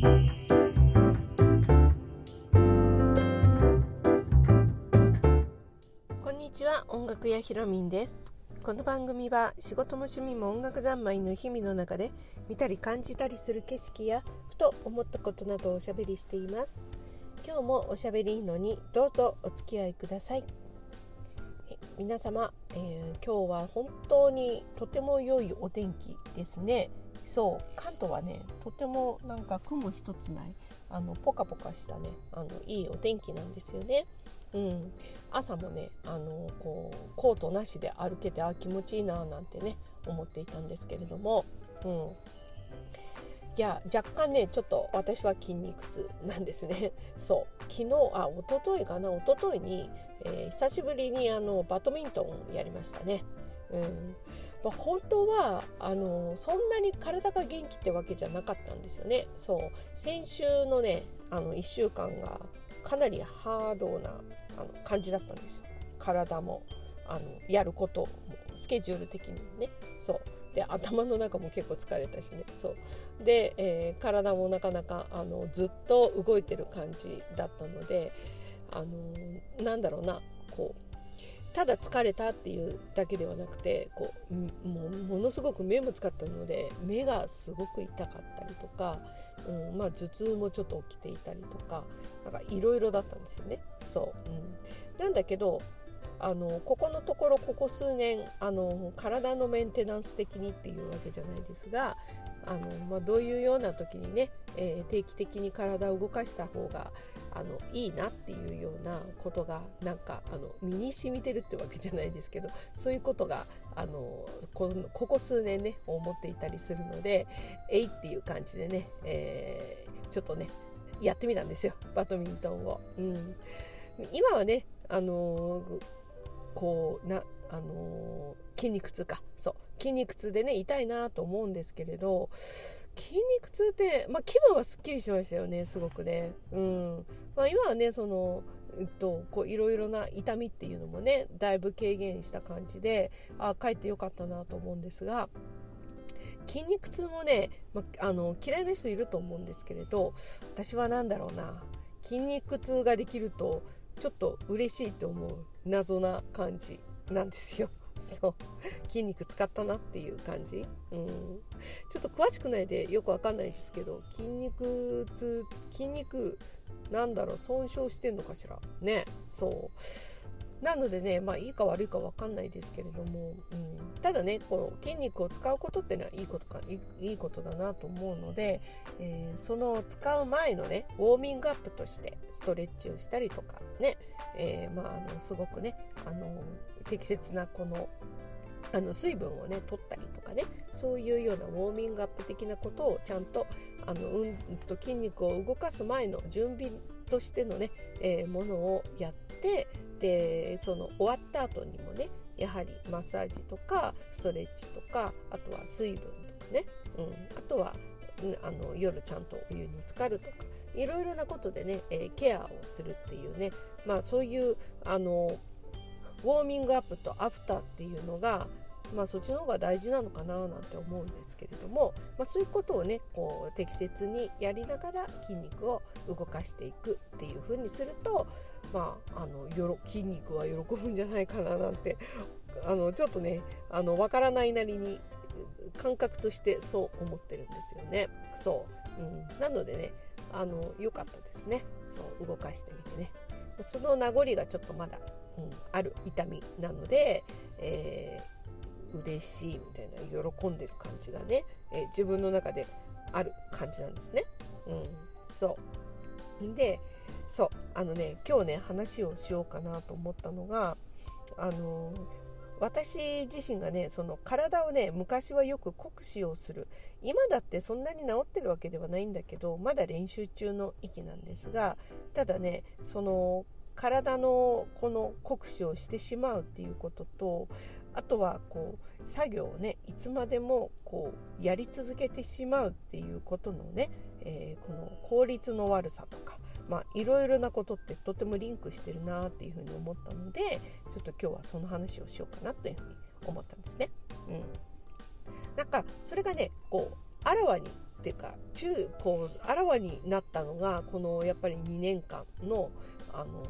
こんにちは音楽屋ひろみんです。この番組は仕事も趣味も音楽三昧の日々の中で見たり感じたりする景色やふと思ったことなどをおしゃべりしています。今日もおしゃべりいいのにどうぞお付き合いください。皆様、えー、今日は本当にとても良いお天気ですね。そう。関東はねとてもなんか雲一つないあのポカポカしたねあのいいお天気なんですよね。うん、朝もねあのこうコートなしで歩けてあ気持ちいいななんてね思っていたんですけれども、うん、いや若干ねちょっと私は筋肉痛なんですね。そう。昨日あ一昨日かな一昨日に、えー、久しぶりにあのバドミントンやりましたね。うん。まあ、本当はあのそんなに体が元気ってわけじゃなかったんですよね。そう。先週のねあの1週間がかなりハードなあの感じだったんですよ。体もあのやることもスケジュール的にもね。そう。で頭の中も結構疲れたしね。そう。で、えー、体もなかなかあのずっと動いてる感じだったのであのなんだろうな。こうただ疲れたっていうだけではなくてこうもものすごく目も使ったので目がすごく痛かったりとかうん、まあ頭痛もちょっと起きていたりとかなんかいろいろだったんですよね。そう、うん、なんだけどあのここのところここ数年あの体のメンテナンス的にっていうわけじゃないですがあの、まあ、どういうような時にね、えー、定期的に体を動かした方があのいいなっていうようなことがなんかあの身に染みてるってわけじゃないですけどそういうことがあのこここ数年ね思っていたりするのでえいっていう感じでね、えー、ちょっとねやってみたんですよバドミントンを。うん、今はねあのこうなあの筋肉痛かそう筋肉痛でね痛いなと思うんですけれど筋肉痛って、まあ、気分はすっきりしましたよねすごくね。うんまあ、今はねそのえっと、こういろいろな痛みっていうのもねだいぶ軽減した感じであ帰ってよかったなと思うんですが筋肉痛もね、まあの嫌いな人いると思うんですけれど私は何だろうな筋肉痛ができるとちょっと嬉しいと思う謎な感じなんですよ。そう。筋肉使ったなっていう感じ、うん、ちょっと詳しくないでよくわかんないですけど筋肉痛筋肉なんだろう損傷してんのかしら？ね。そう。なのでねまあいいか悪いか分かんないですけれども、うん、ただねこの筋肉を使うことっていうのはいいことかいいことだなと思うので、えー、その使う前のねウォーミングアップとしてストレッチをしたりとかね、えー、まああのすごくねあの適切なこのあの水分をね取ったりとかねそういうようなウォーミングアップ的なことをちゃんとあの、うんと筋肉を動かす前の準備としてのね、えー、ものをやってでその終わった後にもねやはりマッサージとかストレッチとかあとは水分とかね、うん、あとはあの夜ちゃんとお湯に浸かるとかいろいろなことでね、えー、ケアをするっていうねまあそういうあのウォーミングアップとアフターっていうのがまあ、そっちの方が大事なのかななんて思うんですけれども、まあ、そういうことをねこう適切にやりながら筋肉を動かしていくっていう風にすると、まあ、あのよろ筋肉は喜ぶんじゃないかななんて あのちょっとねあの分からないなりに感覚としてそう思ってるんですよね。そう、うん、なのでねあの良かったですねそう動かしてみてね。その名残がちょっとまだうん、ある痛みなので、えー、嬉しいみたいな喜んでる感じがね、えー、自分の中である感じなんですね。うん、そうでそうあのね今日ね話をしようかなと思ったのがあの私自身がねその体をね昔はよく酷使をする今だってそんなに治ってるわけではないんだけどまだ練習中の域なんですがただねその体のこの酷使をしてしまうっていうこととあとはこう作業をねいつまでもこうやり続けてしまうっていうことのね、えー、この効率の悪さとかまあいろいろなことってとてもリンクしてるなっていうふうに思ったのでちょっと今日はその話をしようかなというふうに思ったんですね。うん、なんかそれがねこうあらわにっていうか中こうあらわになったのがこのやっぱり2年間のあの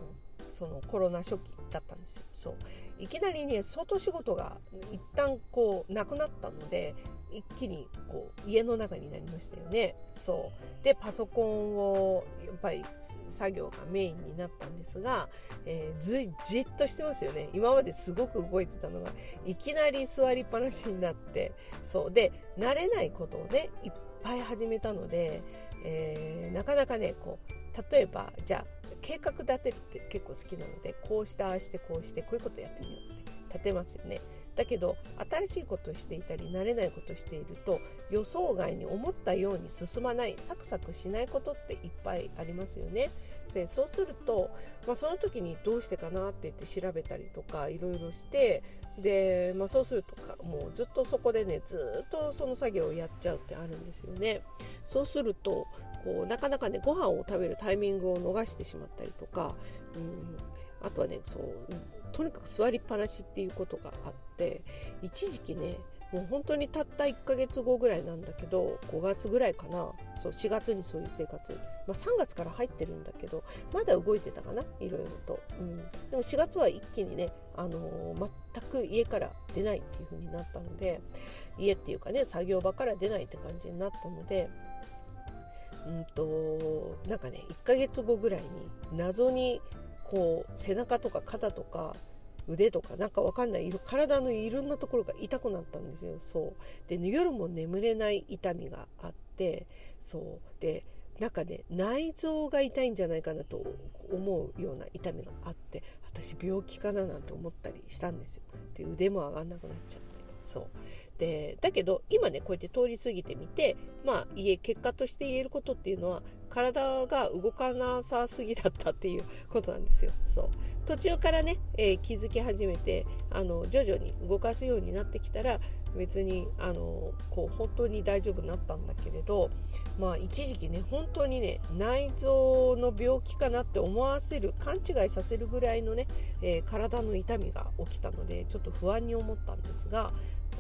そのコロナ初期だったんですよ。そういきなりね外仕事が一旦こうなくなったので一気にこう家の中になりましたよね。そうでパソコンをやっぱり作業がメインになったんですが、えー、ずじっとしてますよね今まですごく動いてたのがいきなり座りっぱなしになってそうで慣れないことをねいっぱい始めたので、えー、なかなかねこう例えばじゃあ計画立てるって結構好きなのでこうしてああしてこうしてこういうことやってみようって立てますよね。だけど新しいことをしていたり慣れないことをしていると予想外に思ったように進まないサクサクしないことっていっぱいありますよね。でそうすると、まあ、その時にどうしてかなって言って調べたりとかいろいろしてで、まあ、そうするとかもうずっとそこでねずっとその作業をやっちゃうってあるんですよね。そうするとこうなかなかねご飯を食べるタイミングを逃してしまったりとか、うん、あとはねそうとにかく座りっぱなしっていうことがあって一時期ねもう本当にたった1ヶ月後ぐらいなんだけど5月ぐらいかなそう4月にそういう生活、まあ、3月から入ってるんだけどまだ動いてたかないろいろと、うん、でも4月は一気にね、あのー、全く家から出ないっていう風になったので家っていうかね作業場から出ないって感じになったのでうんとなんかね1ヶ月後ぐらいに謎にこう背中とか肩とか腕とかなんかわかんない体のいろんなところが痛くなったんですよ。そう。で、夜も眠れない痛みがあってそう。でなんかね内臓が痛いんじゃないかなと思うような痛みがあって私病気かななんて思ったりしたんですよ。で腕も上がんなくなっちゃって。そう。でだけど今ねこうやって通り過ぎてみてまあ家結果として言えることっていうのは体が動かなさすぎだったっていうことなんですよ。そう途中からね、えー、気づき始めてあの徐々に動かすようになってきたら別にあのこう本当に大丈夫になったんだけれどまあ一時期ね本当にね内臓の病気かなって思わせる勘違いさせるぐらいのね、えー、体の痛みが起きたのでちょっと不安に思ったんですが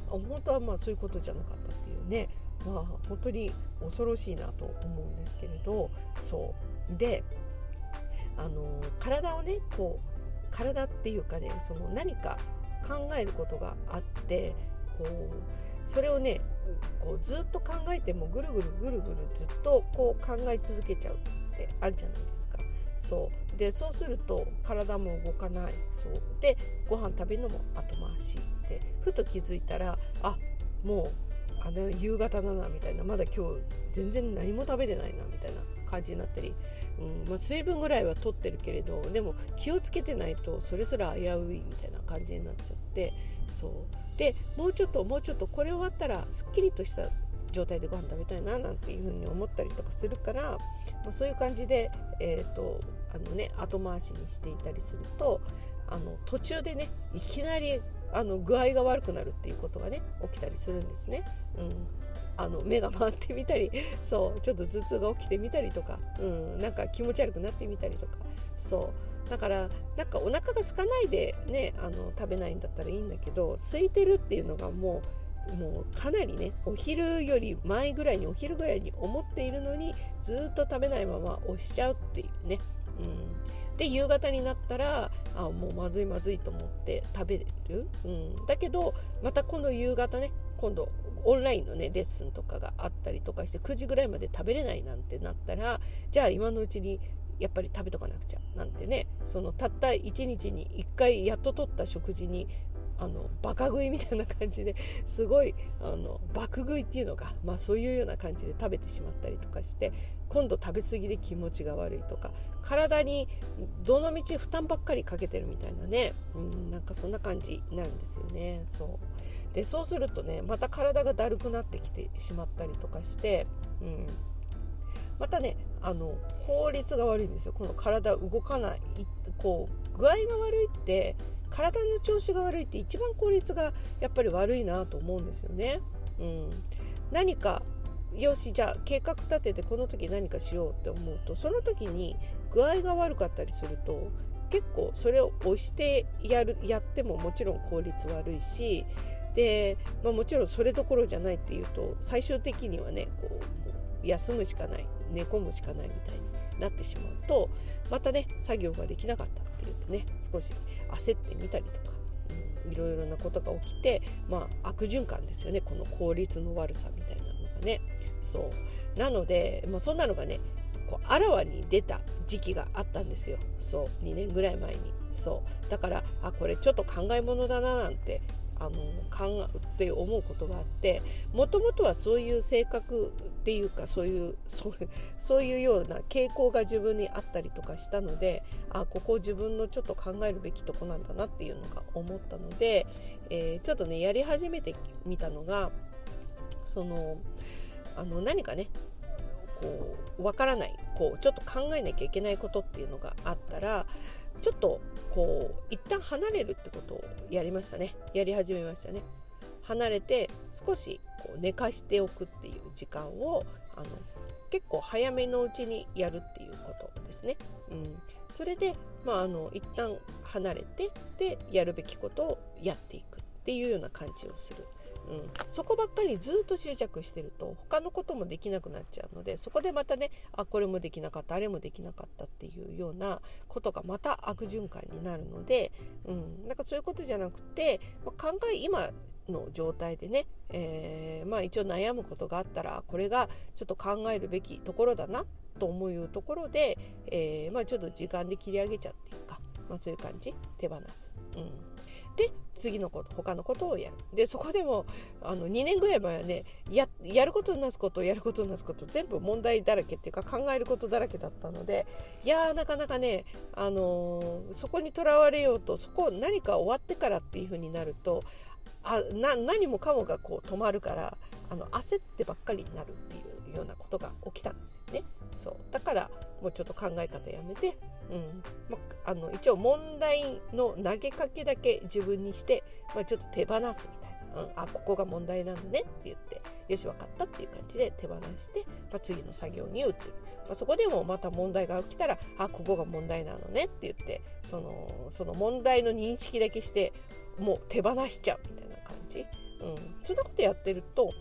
本当はまあそういうことじゃなかったっていうね。まあ本当に恐ろしいなと思うんですけれど。そう。であの体をねこう体っていうかねその何か考えることがあってこうそれをねこうずっと考えてもぐるぐるぐるぐるずっとこう考え続けちゃうってあるじゃないですか。そう。でそうすると体も動かない。そう。でご飯食べるのも後回し。でふと気づいたらあもうあの夕方だなみたいな。まだ今日全然何も食べてないなみたいな感じになったり、うんまあ、水分ぐらいは取ってるけれどでも気をつけてないとそれすら危ういみたいな感じになっちゃって。そう。でもうちょっともうちょっとこれ終わったらすっきりとした状態でご飯食べたいななんていうふうに思ったりとかするから、まあ、そういう感じで、えーとあのね、後回しにしていたりするとあの途中でねいきなりあの具合が悪くなるっていうことがね起きたりするんですね。うん。あの目が回ってみたり そうちょっと頭痛が起きてみたりとか、うん、なんか気持ち悪くなってみたりとか。そう。だからなんかお腹が空かないでねあの食べないんだったらいいんだけど空いてるっていうのがもうもうかなりねお昼より前ぐらいにお昼ぐらいに思っているのにずっと食べないまま押しちゃうっていうね、うん、で夕方になったらあもうまずいまずいと思って食べる、うん、だけどまた今度夕方ね今度オンラインのねレッスンとかがあったりとかして9時ぐらいまで食べれないなんてなったらじゃあ今のうちにやっぱり食べとかなくちゃなんてねそのたった1日に1回やっと取った食事にあのバカ食いみたいな感じですごいあの爆食いっていうのが、まあ、そういうような感じで食べてしまったりとかして今度食べ過ぎで気持ちが悪いとか体にどのみち負担ばっかりかけてるみたいなね、うん、なんかそんな感じなんですよね。そう。でそうするとねまた体がだるくなってきてしまったりとかして、うん、またねあの効率が悪いんですよ。この体動かないこう具合が悪いって体の調子が悪いって一番効率がやっぱり悪いなと思うんですよね。うん、何かよしじゃあ計画立ててこの時何かしようって思うとその時に具合が悪かったりすると結構それを押してやるやってももちろん効率悪いしで、まあ、もちろんそれどころじゃないっていうと最終的にはねこう休むしかない寝込むしかないみたいになってしまうとまたね作業ができなかったていうとね少し焦ってみたりとか、うん、いろいろなことが起きて、まあ、悪循環ですよね。この効率の悪さみたいなのがね。そう。なので、まあ、そんなのがねこうあらわに出た時期があったんですよ。そう。2年ぐらい前に。そう。だからあこれちょっと考え物だななんてあの考えって思うことがあってもともとはそういう性格っていうかそういうそうそういうような傾向が自分にあったりとかしたのであここ自分のちょっと考えるべきとこなんだなっていうのが思ったので、えー、ちょっとねやり始めてみたのがそのあの何かねこうわからないこうちょっと考えなきゃいけないことっていうのがあったらちょっとこう一旦離れるってことをやりましたね。やり始めましたね。離れて少しこう寝かしておくっていう時間をあの結構早めのうちにやるっていうことですね、うん、それでまああの一旦離れてでやるべきことをやっていくっていうような感じをする。うん、そこばっかりずっと執着してると他のこともできなくなっちゃうのでそこでまたねあこれもできなかったあれもできなかったっていうようなことがまた悪循環になるので、うん、なんかそういうことじゃなくて、まあ、考え今の状態でね、えー、まあ一応悩むことがあったらこれがちょっと考えるべきところだなと思うところで、えー、まあ、ちょっと時間で切り上げちゃうっていうか、まあ、そういう感じ。手放す。うん。で次のこと他のことをやるでそこでもあの2年ぐらい前はねややることなすことやることなすこと全部問題だらけっていうか考えることだらけだったのでいやーなかなかね、あのー、そこにとらわれようとそこ何か終わってからっていう風になるとあな何もかもがこう止まるからあの焦ってばっかりになるっていうようなことが起きたんですよね。そうだからもうちょっと考え方やめてうん。まあの一応問題の投げかけだけ自分にして、まあ、ちょっと手放すみたいな、うん、あここが問題なのねって言ってよし分かったっていう感じで手放して、まあ、次の作業に移る、まあ、そこでもまた問題が起きたらあここが問題なのねって言ってそのその問題の認識だけしてもう手放しちゃうみたいな感じ、うん、そんなことやってると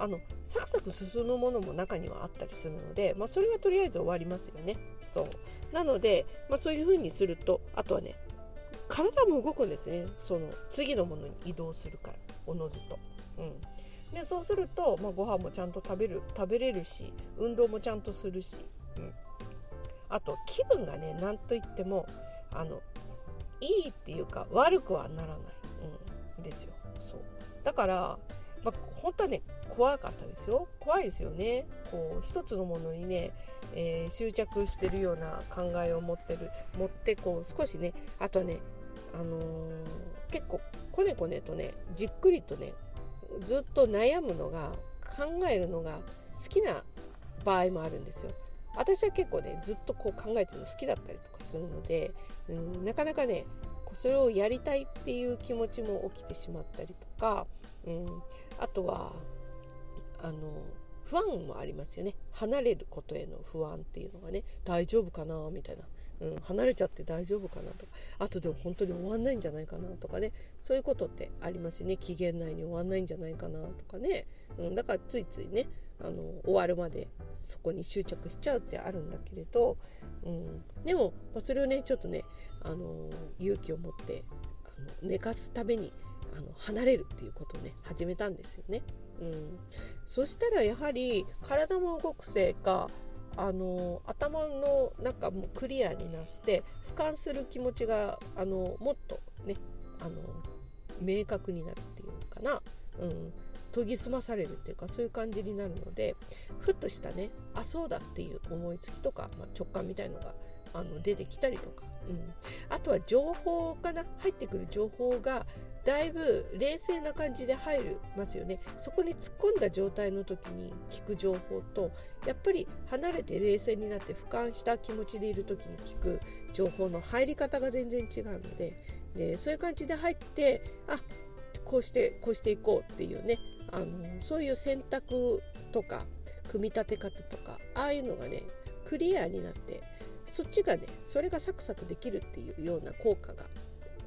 あのサクサク進むものも中にはあったりするので、まあ、それはとりあえず終わりますよね。そう。なので、まあ、そういうふうにするとあとはね体も動くんですね。その次のものに移動するからおのずと。うん、でそうすると、まあ、ご飯もちゃんと食べる食べれるし運動もちゃんとするし、うん、あと気分がね何と言ってもあのいいっていうか悪くはならない、うん、ですよ。そう。だからまあ、本当はね怖かったですよ。怖いですよね。こう一つのものにね、えー、執着してるような考えを持ってる。持ってこう少しねあとね、あのー、結構こねこねとねじっくりとねずっと悩むのが考えるのが好きな場合もあるんですよ。私は結構ねずっとこう考えてるの好きだったりとかするので、うん、なかなかねそれをやりたいっていう気持ちも起きてしまったりとか、うん、あとはあの不安もありますよね。離れることへの不安っていうのがね大丈夫かなみたいな、うん、離れちゃって大丈夫かなとか。あとでも本当に終わんないんじゃないかなとかね。そういうことってありますよね。期限内に終わんないんじゃないかなとかね、うん、だからついついねあの終わるまでそこに執着しちゃうってあるんだけれど、うん、でも、ま、それをねちょっとねあの勇気を持ってあの寝かすためにあの離れるっていうことをね始めたんですよね。うん、そしたらやはり体も動くせいかあの頭の中もクリアになって俯瞰する気持ちがあのもっとねあの明確になるっていうのかな、うん、研ぎ澄まされるっていうかそういう感じになるのでふっとしたねあそうだっていう思いつきとか、まあ、直感みたいのがあの出てきたりとか、うん、あとは情報かな。入ってくる情報がだいぶ冷静な感じで入りますよねそこに突っ込んだ状態の時に聞く情報とやっぱり離れて冷静になって俯瞰した気持ちでいる時に聞く情報の入り方が全然違うのででそういう感じで入ってあこうしてこうしていこうっていうねあのそういう選択とか組み立て方とかああいうのがねクリアになってそっちがねそれがサクサクできるっていうような効果が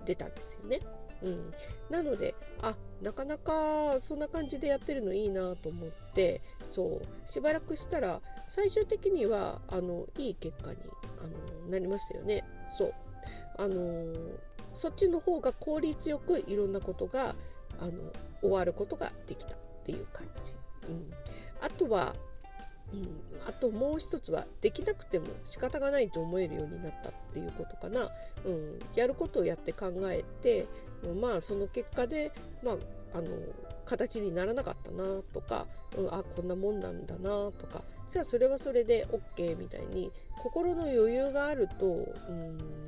出たんですよね。うん、なのであなかなかそんな感じでやってるのいいなと思ってそう。しばらくしたら最終的にはあのいい結果にあのなりましたよね。そう。あのそっちの方が効率よくいろんなことがあの終わることができたっていう感じ。うん、あとはうん、あともう一つはできなくても仕方がないと思えるようになったっていうことかな、うん、やることをやって考えてまあその結果で、まあ、あの形にならなかったなとか、うん、あこんなもんなんだなとかじゃあそれはそれで OK みたいに心の余裕があると、うん、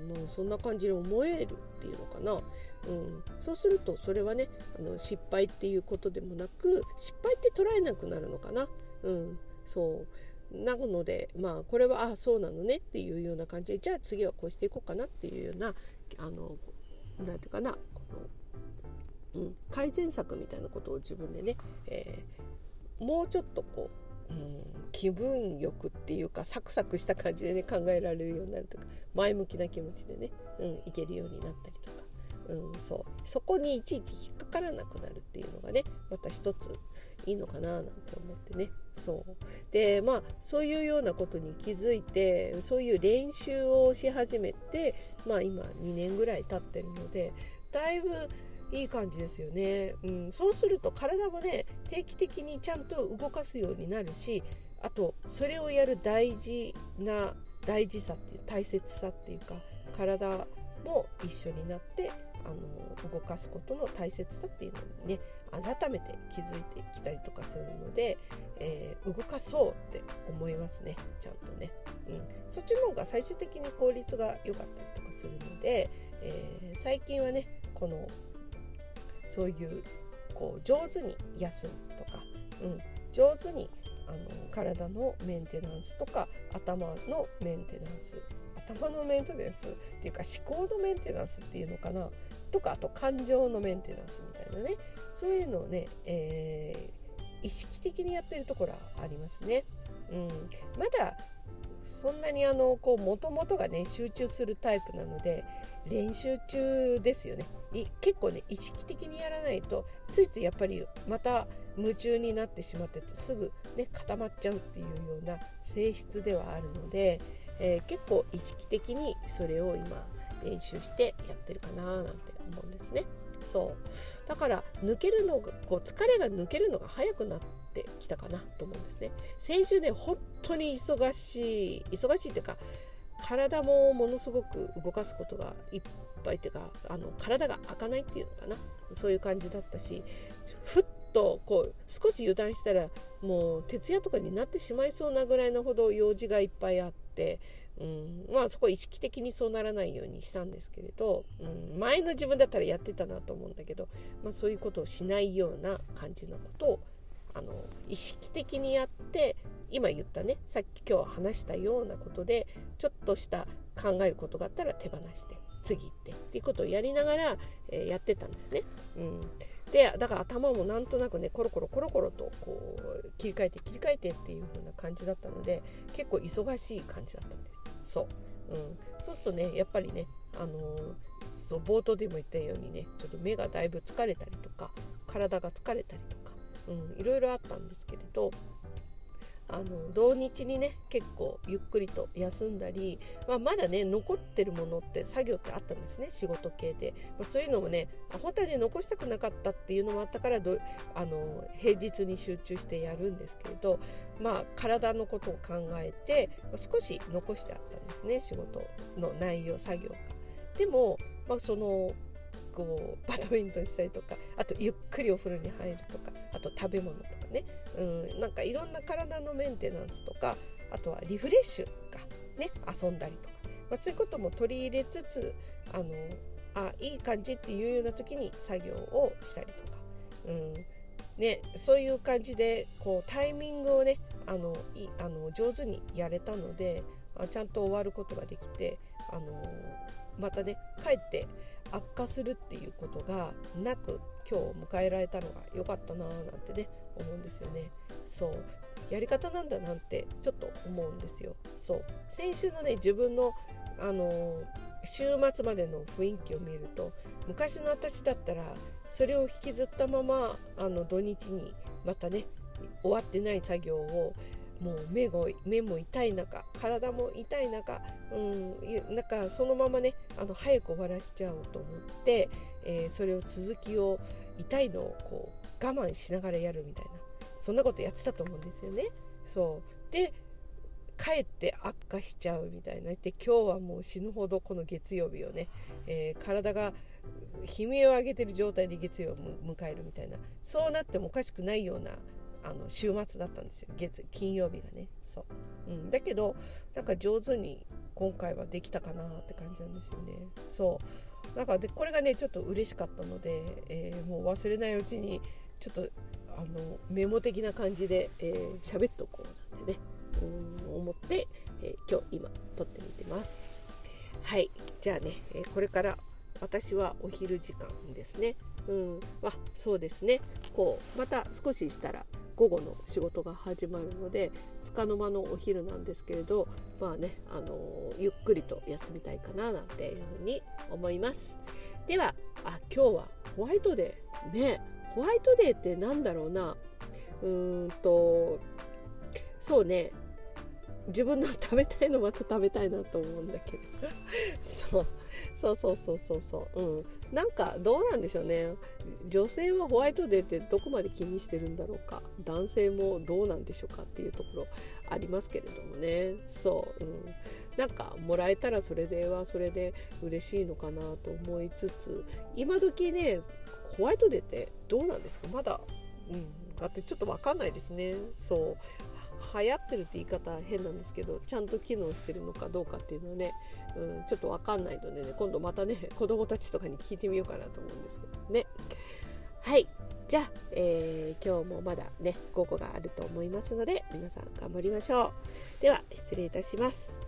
もうそんな感じに思えるっていうのかな。うん、そうするとそれはねあの失敗っていうことでもなく失敗って捉えなくなるのかな。うん、そうなのでまあこれはあそうなのねっていうような感じでじゃあ次はこうしていこうかなっていうようなあのなんていうかな、うん、改善策みたいなことを自分でね、えー、もうちょっとこう、うん、気分よくっていうかサクサクした感じでね考えられるようになるとか前向きな気持ちでね、うん、いけるようになったりとか。うん、そう。そこにいちいち引っかからなくなるっていうのがねまた一ついいのかななんて思ってね。そう。でまあそういうようなことに気づいてそういう練習をし始めてまあ今2年ぐらい経ってるのでだいぶいい感じですよね、うん、そうすると体もね定期的にちゃんと動かすようになるしあとそれをやる大事な大事さっていう大切さっていうか体も一緒になってあの動かすことの大切さっていうのにね改めて気づいてきたりとかするので、えー、動かそうって思いますね。ちゃんとね、うん、そっちの方が最終的に効率が良かったりとかするので、えー、最近はねこのそういうこう上手に休むとか、うん、上手にあの体のメンテナンスとか頭のメンテナンス頭のメンテナンスっていうか思考のメンテナンスっていうのかなとかあと感情のメンテナンスみたいなねそういうのをね、えー、意識的にやってるところはありますね。うん、まだそんなにあのこう元々がね集中するタイプなので練習中ですよね結構ね意識的にやらないとついついやっぱりまた夢中になってしまっててすぐね固まっちゃうっていうような性質ではあるので、えー、結構意識的にそれを今練習してやってるかななんて思うんですね。そうだから抜けるのがこう疲れが抜けるのが早くなってきたかなと思うんですね。先週ね本当に忙しい忙しいっていうか体もものすごく動かすことがいっぱいっていうかあの体が開かないっていうのかなそういう感じだったしふっとこう少し油断したらもう徹夜とかになってしまいそうなぐらいのほど用事がいっぱいあってうん、まあそこ意識的にそうならないようにしたんですけれど、うん、前の自分だったらやってたなと思うんだけど、まあ、そういうことをしないような感じのことをあの意識的にやって今言ったねさっき今日話したようなことでちょっとした考えることがあったら手放して次行ってっていうことをやりながら、えー、やってたんですね。うんでだから頭もなんとなくねコロコロコロコロとこう切り替えて切り替えてっていう風な感じだったので結構忙しい感じだったんです。そう、うん、そうするとねやっぱりね、あのー、そう冒頭でも言ったようにねちょっと目がだいぶ疲れたりとか体が疲れたりとか、うん、いろいろあったんですけれどあの土日にね結構ゆっくりと休んだり、まあ、まだね残ってるものって作業ってあったんですね仕事系で、まあ、そういうのもね本当はね残したくなかったっていうのもあったからどあの平日に集中してやるんですけれど、まあ、体のことを考えて、ま、少し残してあったんですね仕事の内容作業が。でも、まあ、そのこうバドミントンしたりとかあとゆっくりお風呂に入るとかあと食べ物とかね、うん、なんかいろんな体のメンテナンスとかあとはリフレッシュがね遊んだりとか、まあ、そういうことも取り入れつつあのあいい感じっていうような時に作業をしたりとか、うん。ね、そういう感じでこうタイミングをねあのいあの上手にやれたのであちゃんと終わることができてあのまたね帰って悪化するっていうことがなく今日迎えられたのが良かったなーなんてね思うんですよね。そう。やり方なんだなんてちょっと思うんですよ。そう。先週のね自分のあの週末までの雰囲気を見ると昔の私だったらそれを引きずったままあの土日にまたね終わってない作業をもう目が目も痛い中体も痛い中、うん、なんかそのままねあの早く終わらしちゃおうと思って、えー、それを続きを痛いのをこう我慢しながらやるみたいなそんなことやってたと思うんですよね。そう。でかえって悪化しちゃうみたいな。で今日はもう死ぬほどこの月曜日をね、えー、体が悲鳴を上げてる状態で月曜を迎えるみたいな。そうなってもおかしくないようなあの週末だったんですよ。月金曜日がね。そう、うん、だけどなんか上手に今回はできたかなって感じなんですよね。そう。だからでこれがねちょっと嬉しかったので、えー、もう忘れないうちにちょっとあのメモ的な感じで喋、えー、っとこうなんでねうん思って、えー、今日今撮ってみてます。はい。じゃあね、えこれから私はお昼時間ですね。うん。あそうですね。こうまた少ししたら午後の仕事が始まるので束の間のお昼なんですけれどまあね、あのー、ゆっくりと休みたいかななんていうふうに思います。ではあ今日はホワイトデー。ねホワイトデーって何だろうな。うーんとそうね。自分の食べたいのまた食べたいなと思うんだけど。そう。そうそうそうそうそう。うん。なんかどうなんでしょうね。女性はホワイトデーってどこまで気にしてるんだろうか。男性もどうなんでしょうかっていうところありますけれどもね。そう、うん、なんかもらえたらそれではそれで嬉しいのかなと思いつつ今時ねホワイトデーってどうなんですか？まだうん。だってちょっと分かんないですね。そう。流行ってるって言い方変なんですけどちゃんと機能してるのかどうかっていうのはね、うん、ちょっと分かんないのでね今度またね 子供たちとかに聞いてみようかなと思うんですけどね。はいじゃあ、えー、今日もまだね午後があると思いますので皆さん頑張りましょう。では失礼いたします。